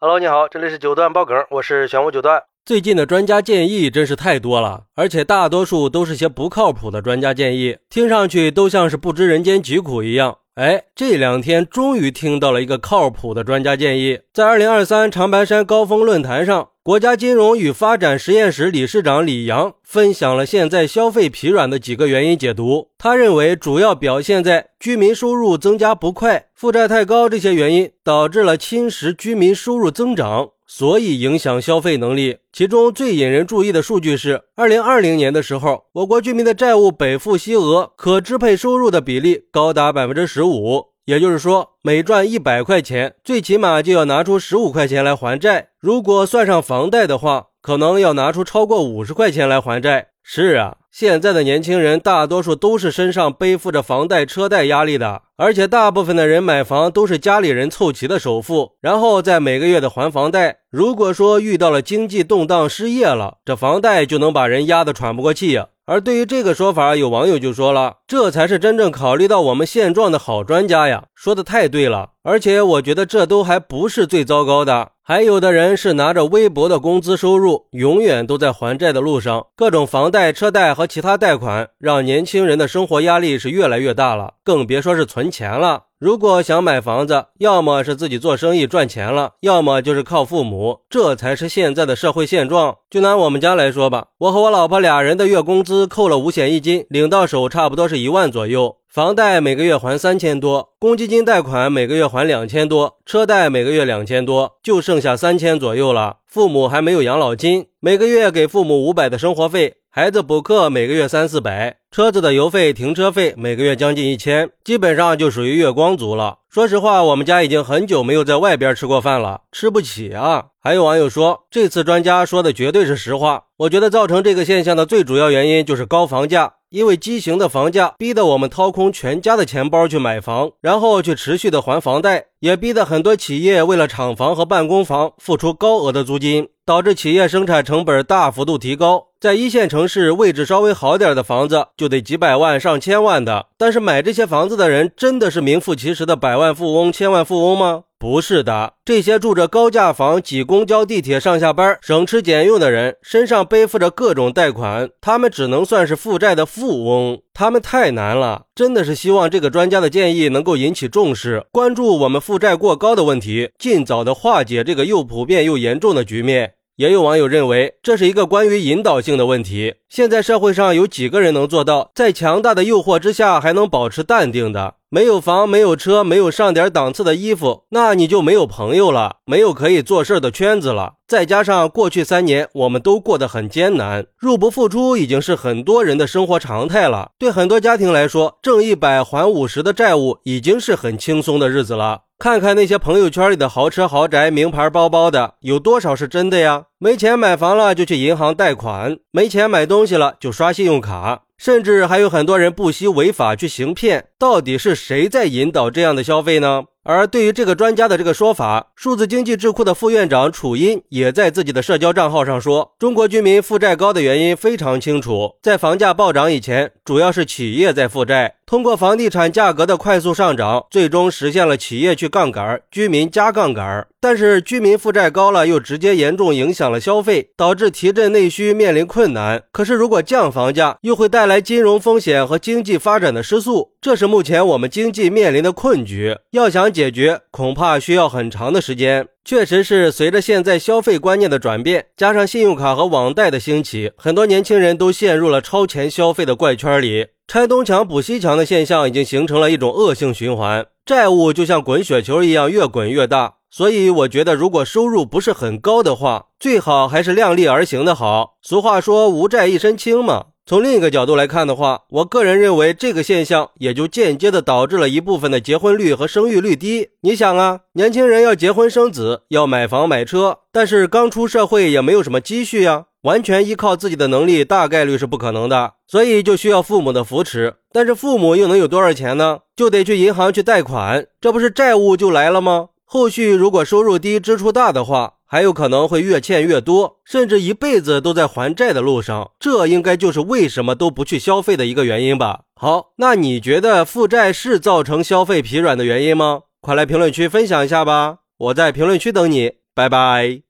Hello，你好，这里是九段爆梗，我是玄武九段。最近的专家建议真是太多了，而且大多数都是些不靠谱的专家建议，听上去都像是不知人间疾苦一样。哎，这两天终于听到了一个靠谱的专家建议，在二零二三长白山高峰论坛上，国家金融与发展实验室理事长李阳分享了现在消费疲软的几个原因解读。他认为，主要表现在居民收入增加不快、负债太高这些原因，导致了侵蚀居民收入增长。所以影响消费能力。其中最引人注意的数据是，二零二零年的时候，我国居民的债务本付息额，可支配收入的比例高达百分之十五。也就是说，每赚一百块钱，最起码就要拿出十五块钱来还债。如果算上房贷的话，可能要拿出超过五十块钱来还债。是啊，现在的年轻人大多数都是身上背负着房贷、车贷压力的，而且大部分的人买房都是家里人凑齐的首付，然后再每个月的还房贷。如果说遇到了经济动荡、失业了，这房贷就能把人压得喘不过气呀。而对于这个说法，有网友就说了：“这才是真正考虑到我们现状的好专家呀！”说的太对了，而且我觉得这都还不是最糟糕的。还有的人是拿着微薄的工资收入，永远都在还债的路上，各种房贷、车贷和其他贷款，让年轻人的生活压力是越来越大了，更别说是存钱了。如果想买房子，要么是自己做生意赚钱了，要么就是靠父母，这才是现在的社会现状。就拿我们家来说吧，我和我老婆俩人的月工资扣了五险一金，领到手差不多是一万左右。房贷每个月还三千多，公积金贷款每个月还两千多，车贷每个月两千多，就剩下三千左右了。父母还没有养老金，每个月给父母五百的生活费，孩子补课每个月三四百，车子的油费、停车费每个月将近一千，基本上就属于月光族了。说实话，我们家已经很久没有在外边吃过饭了，吃不起啊。还有网友说，这次专家说的绝对是实话。我觉得造成这个现象的最主要原因就是高房价。因为畸形的房价，逼得我们掏空全家的钱包去买房，然后去持续的还房贷，也逼得很多企业为了厂房和办公房付出高额的租金，导致企业生产成本大幅度提高。在一线城市，位置稍微好点的房子就得几百万、上千万的，但是买这些房子的人真的是名副其实的百万富翁、千万富翁吗？不是的，这些住着高价房、挤公交、地铁上下班、省吃俭用的人，身上背负着各种贷款，他们只能算是负债的富翁。他们太难了，真的是希望这个专家的建议能够引起重视，关注我们负债过高的问题，尽早的化解这个又普遍又严重的局面。也有网友认为，这是一个关于引导性的问题。现在社会上有几个人能做到在强大的诱惑之下还能保持淡定的？没有房，没有车，没有上点档次的衣服，那你就没有朋友了，没有可以做事的圈子了。再加上过去三年我们都过得很艰难，入不敷出已经是很多人的生活常态了。对很多家庭来说，挣一百还五十的债务已经是很轻松的日子了。看看那些朋友圈里的豪车豪宅、名牌包包的，有多少是真的呀？没钱买房了就去银行贷款，没钱买东西了就刷信用卡，甚至还有很多人不惜违法去行骗。到底是谁在引导这样的消费呢？而对于这个专家的这个说法，数字经济智库的副院长楚音也在自己的社交账号上说，中国居民负债高的原因非常清楚，在房价暴涨以前，主要是企业在负债，通过房地产价格的快速上涨，最终实现了企业去杠杆，居民加杠杆。但是居民负债高了，又直接严重影响了消费，导致提振内需面临困难。可是如果降房价，又会带来金融风险和经济发展的失速，这是目前我们经济面临的困局。要想解决，恐怕需要很长的时间。确实是随着现在消费观念的转变，加上信用卡和网贷的兴起，很多年轻人都陷入了超前消费的怪圈里。拆东墙补西墙的现象已经形成了一种恶性循环，债务就像滚雪球一样越滚越大。所以我觉得，如果收入不是很高的话，最好还是量力而行的好。俗话说“无债一身轻”嘛。从另一个角度来看的话，我个人认为这个现象也就间接的导致了一部分的结婚率和生育率低。你想啊，年轻人要结婚生子，要买房买车，但是刚出社会也没有什么积蓄呀，完全依靠自己的能力，大概率是不可能的。所以就需要父母的扶持，但是父母又能有多少钱呢？就得去银行去贷款，这不是债务就来了吗？后续如果收入低、支出大的话，还有可能会越欠越多，甚至一辈子都在还债的路上。这应该就是为什么都不去消费的一个原因吧？好，那你觉得负债是造成消费疲软的原因吗？快来评论区分享一下吧！我在评论区等你。拜拜。